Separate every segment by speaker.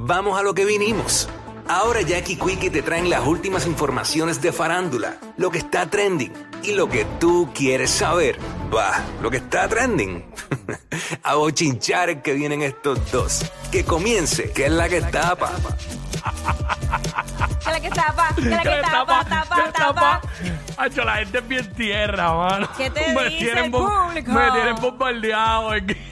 Speaker 1: vamos a lo que vinimos. Ahora Jackie Quickie te traen las últimas informaciones de farándula, lo que está trending y lo que tú quieres saber. Va, lo que está trending. a bochinchar que vienen estos dos. Que comience, que es la que tapa.
Speaker 2: Que la que tapa, que la que
Speaker 3: ¿Qué
Speaker 2: tapa, tapa, tapa.
Speaker 3: Hacho, la gente es bien tierra, mano.
Speaker 2: ¿Qué te
Speaker 3: me
Speaker 2: dice
Speaker 3: tienen
Speaker 2: el público?
Speaker 3: Me tienen bombardeado. es que-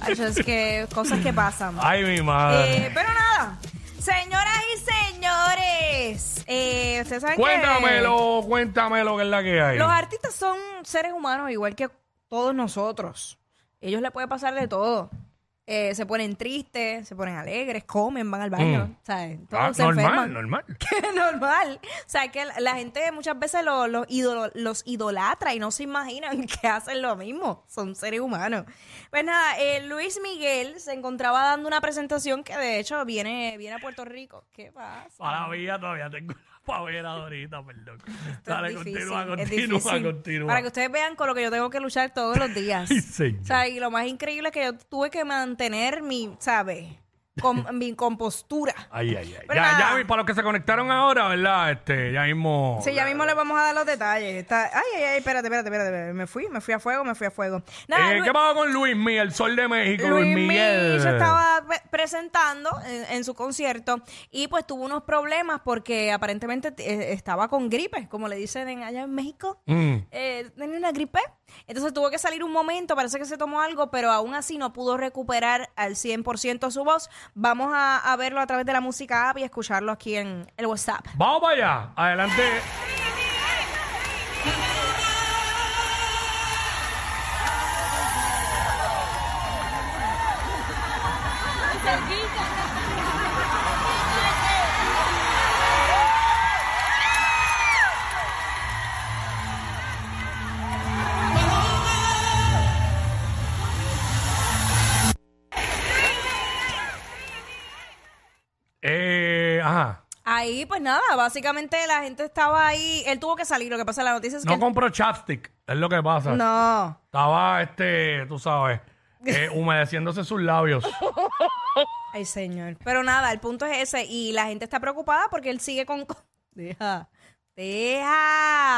Speaker 2: Ay, es que cosas que pasan.
Speaker 3: Ay, mi madre.
Speaker 2: Eh, pero nada, señoras y señores, eh, ustedes saben
Speaker 3: cuéntamelo, cuéntamelo que es la que
Speaker 2: que
Speaker 3: hay.
Speaker 2: los artistas son seres humanos igual que todos nosotros. Ellos le puede pasar de todo. Eh, se ponen tristes, se ponen alegres, comen, van al baño,
Speaker 3: Mm.
Speaker 2: ¿sabes? Todos
Speaker 3: Ah,
Speaker 2: se
Speaker 3: normal,
Speaker 2: enferman.
Speaker 3: normal.
Speaker 2: Que normal. O sea, que la, la gente muchas veces lo- lo idolo- los idolatra y no se imaginan que hacen lo mismo. Son seres humanos. Pues nada, eh, Luis Miguel se encontraba dando una presentación que de hecho viene, viene a Puerto Rico. ¿Qué pasa?
Speaker 3: Para todavía tengo una pavera perdón.
Speaker 2: Esto
Speaker 3: Dale,
Speaker 2: difícil,
Speaker 3: continúa, continúa, continúa.
Speaker 2: Para que ustedes vean con lo que yo tengo que luchar todos los días.
Speaker 3: Señor.
Speaker 2: O sea, y lo más increíble es que yo tuve que mantener mi, ¿sabes? Con, mi compostura.
Speaker 3: Ay, ay, ay.
Speaker 2: Pero
Speaker 3: Ya,
Speaker 2: nada.
Speaker 3: ya, para los que se conectaron ahora, ¿verdad? Este, ya mismo.
Speaker 2: Sí, ya mismo les vamos a dar los detalles. Está- Ay, ay, ay, espérate, espérate, espérate. Me fui, me fui a fuego, me fui a fuego. Nada,
Speaker 3: Eh,
Speaker 2: Lu-
Speaker 3: ¿Qué pasó con Luis Miguel, el sol de México, Luis,
Speaker 2: Luis
Speaker 3: Miguel?
Speaker 2: Miguel se estaba pre- presentando en, en su concierto y pues tuvo unos problemas porque aparentemente eh, estaba con gripe, como le dicen en- allá en México.
Speaker 3: Mm.
Speaker 2: Eh, tenía una gripe. Entonces tuvo que salir un momento, parece que se tomó algo, pero aún así no pudo recuperar al 100% su voz. Vamos a, a verlo a través de la música app y escucharlo aquí en el WhatsApp.
Speaker 3: Vamos para allá. Adelante.
Speaker 2: Ahí, pues nada, básicamente la gente estaba ahí. Él tuvo que salir. Lo que pasa, la noticia es que.
Speaker 3: No
Speaker 2: él-
Speaker 3: compró chapstick, es lo que pasa.
Speaker 2: no.
Speaker 3: Estaba, este, tú sabes, eh, humedeciéndose sus labios.
Speaker 2: Ay, señor. Pero nada, el punto es ese. Y la gente está preocupada porque él sigue con. Deja. Deja.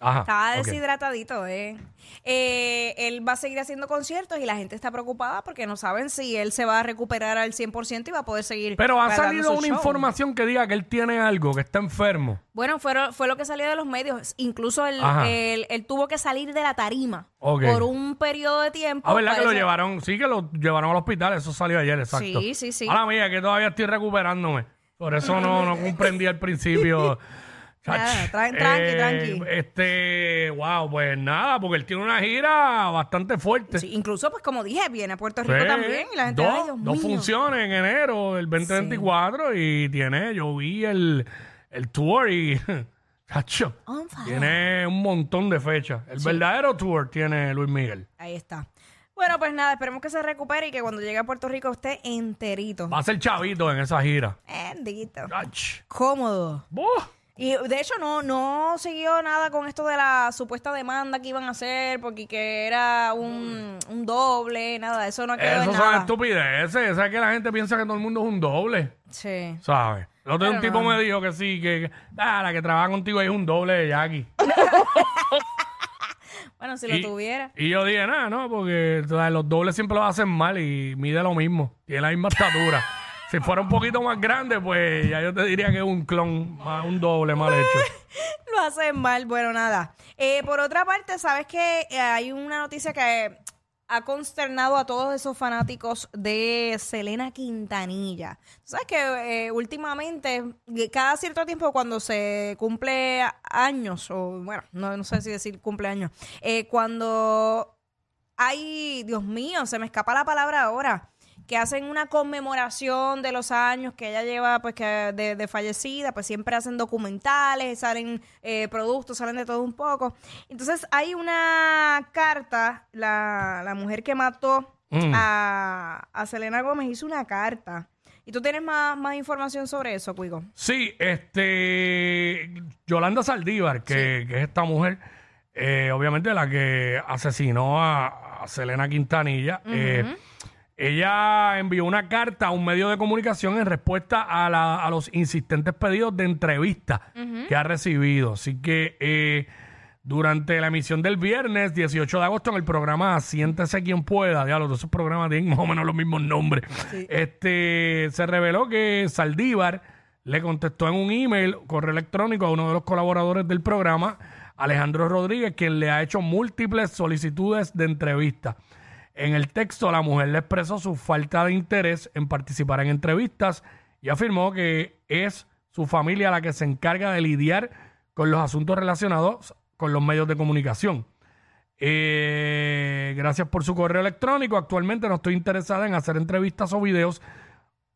Speaker 3: Ajá.
Speaker 2: Estaba deshidratadito, ¿eh? Eh, Él va a seguir haciendo conciertos y la gente está preocupada porque no saben si él se va a recuperar al 100% y va a poder seguir.
Speaker 3: Pero ha salido una
Speaker 2: show.
Speaker 3: información que diga que él tiene algo, que está enfermo.
Speaker 2: Bueno, fue, fue lo que salió de los medios. Incluso él, él, él tuvo que salir de la tarima por un periodo de tiempo.
Speaker 3: Ah, ¿verdad que lo llevaron? Sí, que lo llevaron al hospital. Eso salió ayer, exacto.
Speaker 2: Sí, sí, sí.
Speaker 3: Ahora mía, que todavía estoy recuperándome. Por eso no, no comprendí al principio.
Speaker 2: Nada, tran- tranqui, tranqui.
Speaker 3: Este, wow, pues nada, porque él tiene una gira bastante fuerte.
Speaker 2: Sí, incluso, pues como dije, viene a Puerto Rico
Speaker 3: Sí,
Speaker 2: también. Y la gente,
Speaker 3: dos,
Speaker 2: ay, Dios
Speaker 3: dos
Speaker 2: mío.
Speaker 3: funciones en enero del 2024 y tiene, yo vi el, el tour y, tiene un montón de fechas. El verdadero tour tiene Luis Miguel.
Speaker 2: Ahí está. Bueno, pues nada, esperemos que se recupere y que cuando llegue a Puerto Rico esté enterito.
Speaker 3: Va a ser chavito en esa gira.
Speaker 2: Bendito. Cómodo.
Speaker 3: Buh.
Speaker 2: Y de hecho no, no siguió nada con esto de la supuesta demanda que iban a hacer porque que era un, un doble, nada, eso no quedó en
Speaker 3: Eso son
Speaker 2: nada.
Speaker 3: estupideces. ¿Sabes que la gente piensa que todo el mundo es un doble?
Speaker 2: Sí.
Speaker 3: ¿Sabes? El otro día un
Speaker 2: Pero
Speaker 3: tipo
Speaker 2: no.
Speaker 3: me dijo que sí, que, que ah, la que trabaja contigo ahí es un doble de Jackie.
Speaker 2: Bueno, si lo tuviera.
Speaker 3: y yo dije, nada, no, porque tú sabes, los dobles siempre lo hacen mal y mide lo mismo. Tiene la misma estatura. si fuera un poquito más grande, pues ya yo te diría que es un clon, un doble mal hecho.
Speaker 2: Lo hacen mal, bueno, nada. Eh, por otra parte, sabes que eh, hay una noticia que ha consternado a todos esos fanáticos de Selena Quintanilla. Sabes que eh, últimamente, eh, cada cierto tiempo, cuando se cumple años, o bueno, no, no sé si decir cumpleaños, eh, cuando hay, Dios mío, se me escapa la palabra ahora, que hacen una conmemoración de los años que ella lleva, pues, que de, de fallecida, pues siempre hacen documentales, salen eh, productos, salen de todo un poco. Entonces hay una carta, la, la mujer que mató
Speaker 3: Mm.
Speaker 2: a, a Selena Gómez hizo una carta. ¿Y tú tienes más, más información sobre eso, Cuigo?
Speaker 3: Sí, este. Yolanda Saldívar, que, que es esta mujer, eh, obviamente la que asesinó a, a Selena Quintanilla. eh, Ella envió una carta a un medio de comunicación en respuesta a, la- a los insistentes pedidos de entrevista que ha recibido. Así que eh, durante la emisión del viernes 18 de agosto en el programa Siéntese quien pueda, ya los dos esos programas tienen más o menos los mismos nombres, este, se reveló que Saldívar le contestó en un email, correo electrónico a uno de los colaboradores del programa, Alejandro Rodríguez, quien le ha hecho múltiples solicitudes de entrevista. En el texto, la mujer le expresó su falta de interés en participar en entrevistas y afirmó que es su familia la que se encarga de lidiar con los asuntos relacionados con los medios de comunicación. Eh, gracias por su correo electrónico. Actualmente no estoy interesada en hacer entrevistas o videos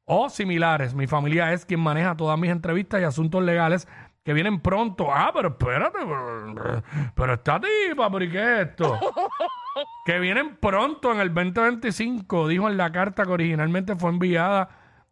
Speaker 3: o similares. Mi familia es quien maneja todas mis entrevistas y asuntos legales que vienen pronto. Ah, pero espérate, pero, pero esta tipa, ¿pero y qué es esto? que vienen pronto en el 2025, dijo en la carta que originalmente fue enviada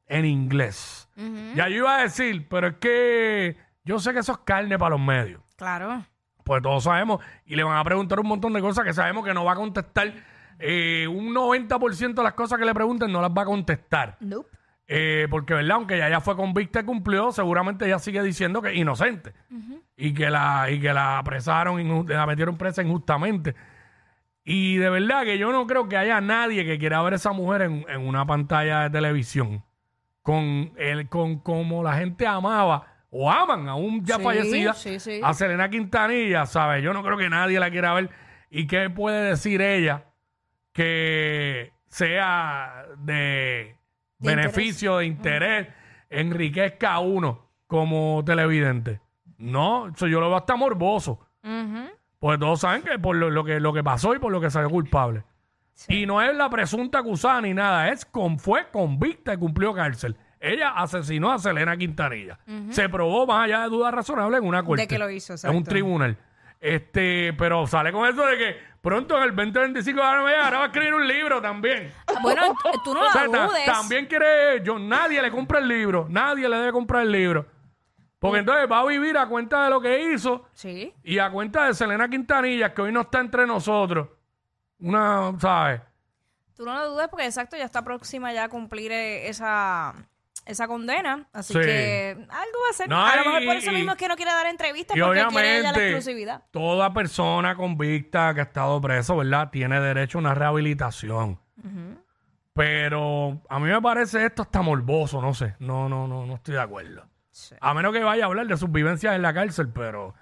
Speaker 3: en inglés. Ya yo iba a decir, pero es que yo sé que eso es carne para los medios.
Speaker 2: Claro.
Speaker 3: Pues todos sabemos, y le van a preguntar un montón de cosas que sabemos que no va a contestar. eh, un 90% de las cosas que le pregunten no las va a contestar.
Speaker 2: Nope.
Speaker 3: Eh, porque, ¿verdad? Aunque ya, ya fue convicta y cumplió, seguramente ella sigue diciendo que es inocente. y, que la, y que la apresaron, la metieron presa injustamente. Y de verdad que yo no creo que haya nadie que quiera ver a esa mujer en, en una pantalla de televisión. Con, el, con como la gente amaba o aman aún ya
Speaker 2: Sí,
Speaker 3: fallecida
Speaker 2: sí, sí.
Speaker 3: a Selena Quintanilla, ¿sabes? Yo no creo que nadie la quiera ver. ¿Y qué puede decir ella que sea De beneficio, de interés, enriquezca a uno como televidente? No, eso yo lo veo hasta morboso.
Speaker 2: Ujú.
Speaker 3: Pues todos saben que por lo, lo que lo que pasó y por lo que salió culpable.
Speaker 2: Sí.
Speaker 3: Y no es la presunta acusada ni nada, es con, fue convicta y cumplió cárcel. Ella asesinó a Selena Quintanilla. Se probó más allá de duda razonable en una corte.
Speaker 2: que lo hizo,
Speaker 3: En un
Speaker 2: exacto.
Speaker 3: tribunal. Este, pero sale con eso de que pronto en el 2025 ahora me- ahora va a escribir un libro también.
Speaker 2: Ah, Bueno, t- tú no
Speaker 3: O sea,
Speaker 2: la
Speaker 3: ta-
Speaker 2: dudes.
Speaker 3: también quiere, yo, nadie le compra el libro, nadie le debe comprar el libro. Porque entonces va a vivir a cuenta de lo que hizo
Speaker 2: Sí.
Speaker 3: y a cuenta de Selena Quintanilla, que hoy no está entre nosotros. Una, ¿sabes?
Speaker 2: Tú no lo dudes porque exacto, ya está próxima ya a cumplir eh, esa, esa condena. Así
Speaker 3: Sí.
Speaker 2: que algo va a ser.
Speaker 3: No,
Speaker 2: a lo
Speaker 3: y-
Speaker 2: mejor por eso
Speaker 3: y-
Speaker 2: mismo es que no quiere dar entrevistas
Speaker 3: Y
Speaker 2: porque quiere ella la exclusividad.
Speaker 3: toda persona convicta que ha estado preso, ¿verdad? Tiene derecho a una rehabilitación. Pero a mí me parece esto hasta morboso, no sé. No, no, no, no estoy de acuerdo.
Speaker 2: Sí.
Speaker 3: A menos que vaya a hablar de sus vivencias en la cárcel, pero...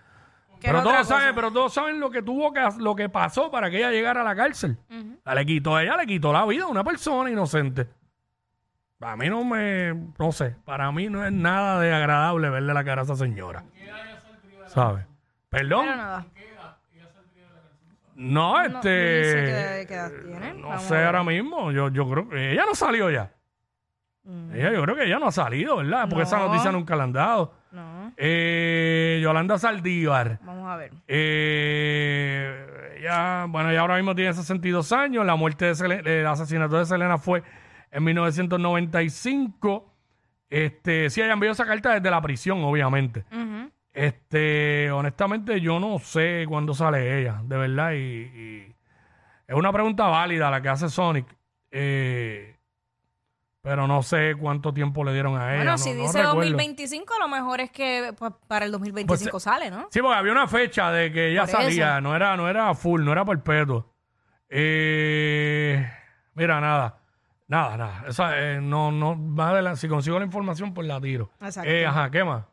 Speaker 2: Que
Speaker 3: Pero
Speaker 2: es otra
Speaker 3: todos, saben, pero todos saben lo que tuvo que lo que pasó para que ella llegara a la cárcel. La le quitó, ella le quitó la vida a una persona inocente. A mí no me, no sé, para mí no es nada de agradable verle la cara a esa señora. ¿Sabes? Perdón.
Speaker 2: Pero nada.
Speaker 3: No,
Speaker 2: No,
Speaker 3: este.
Speaker 2: no sé qué- qué edad tiene.
Speaker 3: No
Speaker 2: Vamos
Speaker 3: sé
Speaker 2: a ver.
Speaker 3: ahora mismo. Yo, yo creo que ella no salió ya.
Speaker 2: Mm,
Speaker 3: Ella, yo creo que ella no ha salido, ¿verdad? Porque esa
Speaker 2: No.
Speaker 3: noticia nunca la han dado.
Speaker 2: No,
Speaker 3: Eh, Yolanda Saldívar.
Speaker 2: vamos a ver.
Speaker 3: Eh, ella, bueno, ella ahora mismo tiene 62 años. La muerte de Sele- el asesinato de Selena fue en 1995. Este, sí, ella envió esa carta desde la prisión, obviamente. Este, honestamente, yo no sé cuándo sale ella, de verdad. Y, y es una pregunta válida la que hace Sonic. Eh, pero no sé cuánto tiempo le dieron a ella.
Speaker 2: Bueno,
Speaker 3: no-
Speaker 2: si
Speaker 3: no
Speaker 2: dice
Speaker 3: recuerdo.
Speaker 2: 2025, a lo mejor es que pues, para el 2025
Speaker 3: Pues,
Speaker 2: sale, ¿no?
Speaker 3: Sí, porque había una fecha de que ella
Speaker 2: Por
Speaker 3: salía,
Speaker 2: eso.
Speaker 3: no era, no era full, no era perpetuo. Eh, mira, nada. Nada, nada. Esa, eh, no, no, más adelante, si consigo la información, pues la tiro.
Speaker 2: Exacto.
Speaker 3: Eh, ajá, ¿qué más?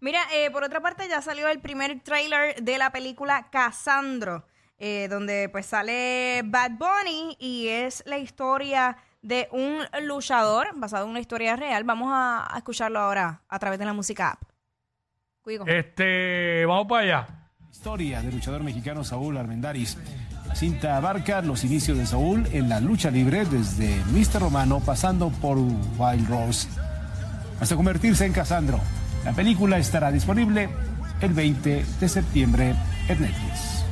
Speaker 2: Mira, eh, por otra parte ya salió el primer tráiler de la película Casandro, eh, donde pues sale Bad Bunny y es la historia de un luchador basado en una historia real. Vamos a, a escucharlo ahora a través de la música app. Cuigo.
Speaker 3: Este, vamos para allá.
Speaker 4: Historia del luchador mexicano Saúl Armendáriz. La cinta abarca los inicios de Saúl en la lucha libre desde Mr. Romano pasando por Wild Rose hasta convertirse en Casandro. La película estará disponible el 20 de septiembre en Netflix.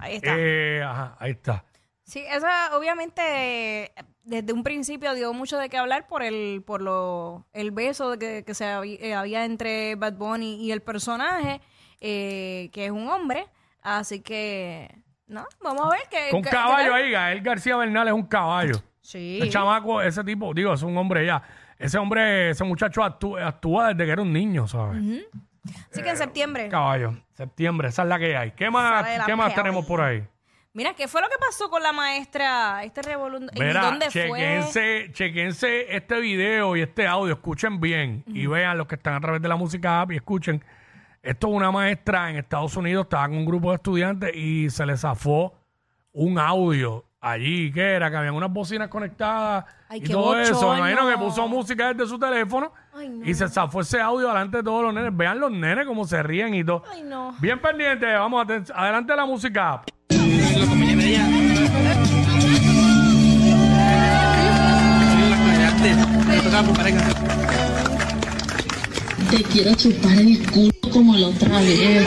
Speaker 2: Ahí está.
Speaker 3: Eh, ajá, ahí está.
Speaker 2: Sí, esa obviamente desde un principio dio mucho de qué hablar por el por lo el beso de que, que se había, eh, había entre Bad Bunny y el personaje, eh, que es un hombre. Así que, no, vamos a ver que... Que-
Speaker 3: caballo
Speaker 2: que-
Speaker 3: ahí, Gael García Bernal es un caballo.
Speaker 2: Sí.
Speaker 3: El chamaco, ese tipo, digo, es un hombre ya. Ese hombre, ese muchacho actúa, actúa desde que era un niño, ¿sabes?
Speaker 2: Así que en septiembre.
Speaker 3: Caballo, septiembre, esa es la que hay. ¿Qué más, ¿qué más tenemos por ahí?
Speaker 2: Mira, ¿qué fue lo que pasó con la maestra? Este revolución. ¿Y
Speaker 3: Verá,
Speaker 2: dónde fue?
Speaker 3: chequense, este video y este audio, escuchen bien y vean los que están a través de la música app y escuchen. Esto es una maestra en Estados Unidos, estaba con un grupo de estudiantes y se le zafó un audio allí, que era que habían unas bocinas conectadas
Speaker 2: Ay,
Speaker 3: y todo eso. Me imagino que puso música desde su teléfono
Speaker 2: Ay, no.
Speaker 3: y se zafó ese audio delante de todos los nenes. Vean los nenes cómo se ríen y todo.
Speaker 2: Ay, no.
Speaker 3: Bien pendiente, vamos adelante la música app.
Speaker 5: Te quiero chupar el culo como la otra vez.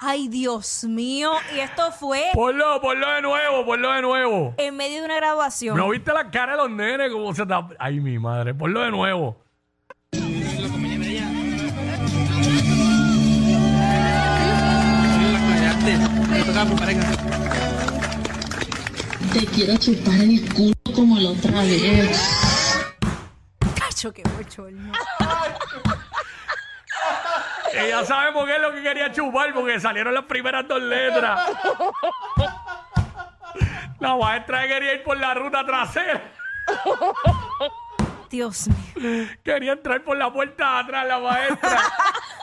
Speaker 2: Ay, Dios mío. Y esto fue
Speaker 3: Ponlo, ponlo de nuevo, ponlo de nuevo.
Speaker 2: en medio de una graduación.
Speaker 3: ¿No viste la cara de los nenes? Cómo se tap- Ay, mi madre. Ponlo de nuevo.
Speaker 5: Te quiero chupar el culo como la otra vez.
Speaker 2: Cacho, qué bochorno.
Speaker 3: Ella sabe por qué es lo que quería chupar, porque salieron las primeras dos letras. La maestra quería ir por la ruta trasera.
Speaker 2: Dios mío.
Speaker 3: Quería entrar por la puerta de atrás la maestra.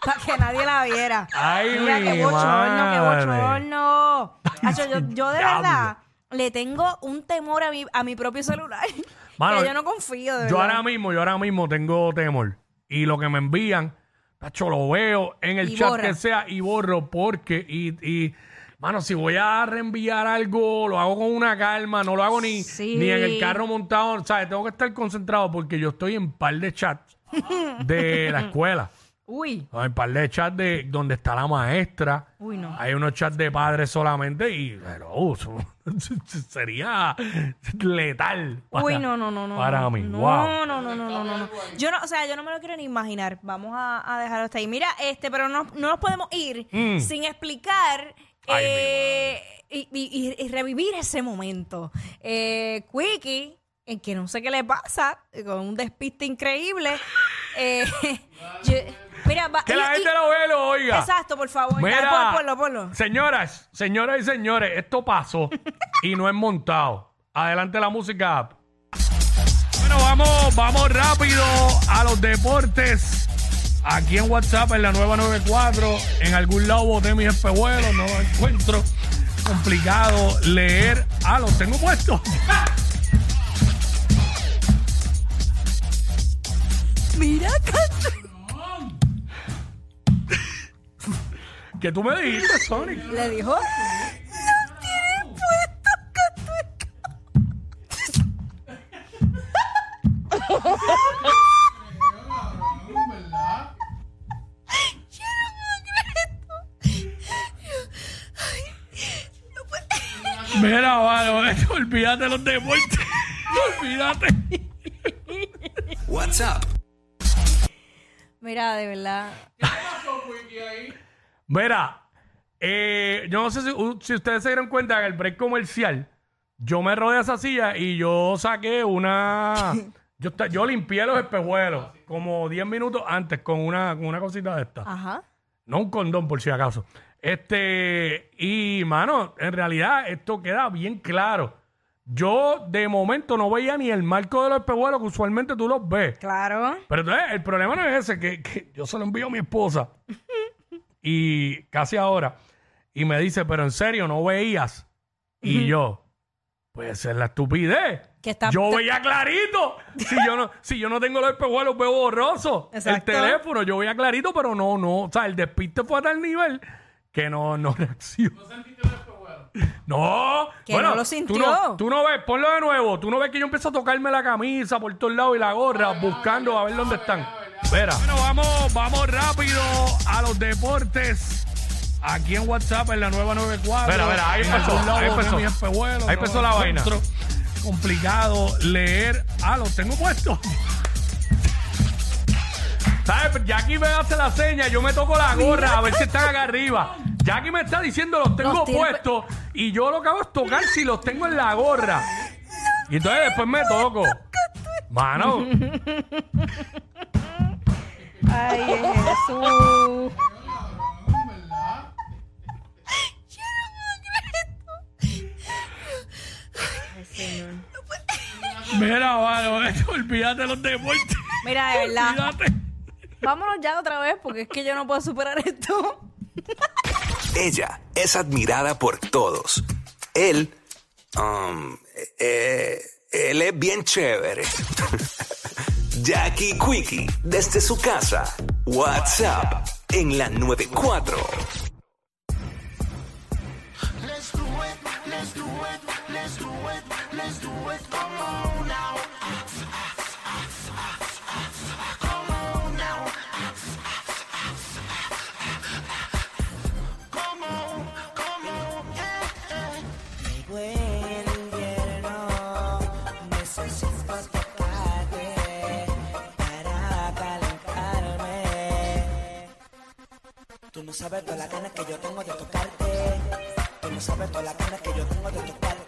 Speaker 2: Para que nadie la viera.
Speaker 3: Ay,
Speaker 2: Mira,
Speaker 3: mi
Speaker 2: qué bochorno, qué
Speaker 3: madre.
Speaker 2: bochorno. Yo, yo de
Speaker 3: Diablo.
Speaker 2: verdad le tengo un temor a mi, a mi propio celular.
Speaker 3: Mano,
Speaker 2: que yo no confío, de
Speaker 3: Yo
Speaker 2: verdad.
Speaker 3: ahora mismo, yo ahora mismo tengo temor. Y lo que me envían, tacho, lo veo en el
Speaker 2: Y
Speaker 3: chat
Speaker 2: borra.
Speaker 3: que sea y borro porque, y, y, mano, si voy a reenviar algo, lo hago con una calma, no lo hago ni,
Speaker 2: Sí.
Speaker 3: ni en el carro montado, ¿sabes? Tengo que estar concentrado porque yo estoy en par de chats de la escuela.
Speaker 2: Uy,
Speaker 3: Hay un par de chats de donde está la maestra.
Speaker 2: Uy, no.
Speaker 3: Hay unos chats de padres solamente y pero, uh, eso sería letal. Para,
Speaker 2: uy, no, no, no, no.
Speaker 3: Para mí,
Speaker 2: no,
Speaker 3: wow.
Speaker 2: No, no, no, no, no, no. Yo no, o sea, yo no me lo quiero ni imaginar. Vamos a, a dejarlo hasta ahí. Mira, este, pero no, no nos podemos ir
Speaker 3: Mm.
Speaker 2: sin explicar
Speaker 3: Ay,
Speaker 2: eh, y, y- y- y revivir ese momento. Eh, Quickie, en que no sé qué le pasa, eh, con un despiste increíble. eh, yo- mira, va-
Speaker 3: Que
Speaker 2: y-
Speaker 3: la
Speaker 2: y-
Speaker 3: gente lo ve, lo oiga.
Speaker 2: Exacto, por favor.
Speaker 3: Mira,
Speaker 2: pon- ponlo, ponlo.
Speaker 3: señoras, señoras y señores, esto pasó y no es montado. Adelante la música. Bueno, vamos, vamos rápido a los deportes. Aquí en WhatsApp, en la nueva 94, en algún lado boté mis espejuelos, no los encuentro. Complicado leer. Ah, los tengo puestos.
Speaker 2: Mira, Cacho.
Speaker 3: Que tú me dijiste, Sonic.
Speaker 2: Le dijo. Los tienen puestos, Cantueca. Yo no puedo creer esto. Ay, no puedo-
Speaker 3: Mira, vale, olvídate de los deportes. olvídate.
Speaker 1: WhatsApp,
Speaker 2: Mira, de verdad.
Speaker 3: Mira, eh, yo no sé si, ustedes se dieron cuenta que en el break comercial yo me rodé esa silla y yo saqué una... yo, yo limpié los espejuelos como 10 minutos antes con una, con una cosita de esta.
Speaker 2: Ajá.
Speaker 3: No un condón, por si acaso. Este, y mano, en realidad esto queda bien claro. Yo de momento no veía ni el marco de los espejuelos que usualmente tú los ves.
Speaker 2: Claro.
Speaker 3: Pero entonces el problema no es ese, que, que yo se lo envío a mi esposa y casi ahora. Y me dice, pero en serio, no veías. Y yo, pues es la estupidez.
Speaker 2: Que está-
Speaker 3: yo veía clarito. Si yo no, si yo no tengo los espejuelos, veo borroso.
Speaker 2: Exacto.
Speaker 3: El teléfono, yo veía clarito, pero no, no. O sea, el despiste fue a tal nivel que no, no reaccionó. No,
Speaker 2: Que
Speaker 3: bueno,
Speaker 2: no lo
Speaker 3: Tú
Speaker 2: sintió.
Speaker 3: no, tú no ves, ponlo de nuevo. Tú no ves que yo empiezo a tocarme la camisa por todos lados y la gorra, buscando a ver dónde están. Espera. Bueno, vamos, vamos rápido a los deportes. aquí en WhatsApp en la nueva 94.
Speaker 6: Mira, mira, ahí empezó,
Speaker 3: lado
Speaker 6: ahí empezó.
Speaker 3: mi espejuelo,
Speaker 6: Ahí empezó
Speaker 3: lo
Speaker 6: la vaina.
Speaker 3: Complicado leer. Ah, los tengo puestos. ¿Sabes? Jackie me hace la seña, yo me toco la gorra a ver si están acá arriba. Jackie me está diciendo los tengo
Speaker 2: Los
Speaker 3: puestos y yo lo que hago es tocar si los tengo en la gorra. Y entonces después me toco. Mano,
Speaker 2: Ay, Jesús. Ay, señor.
Speaker 3: mira, mano, esto, olvídate de los deportes.
Speaker 2: Mira, de verdad.
Speaker 3: Olvídate.
Speaker 2: Vámonos ya otra vez porque es que yo no puedo superar esto.
Speaker 1: Ella es admirada por todos. Él, um, eh, él es bien chévere. Jackie Quickie, desde su casa. WhatsApp, en la 94.
Speaker 7: Llegó no sabes todas las ganas que yo tengo de tocarte. Tú no sabes todas las ganas que yo tengo de tocarte.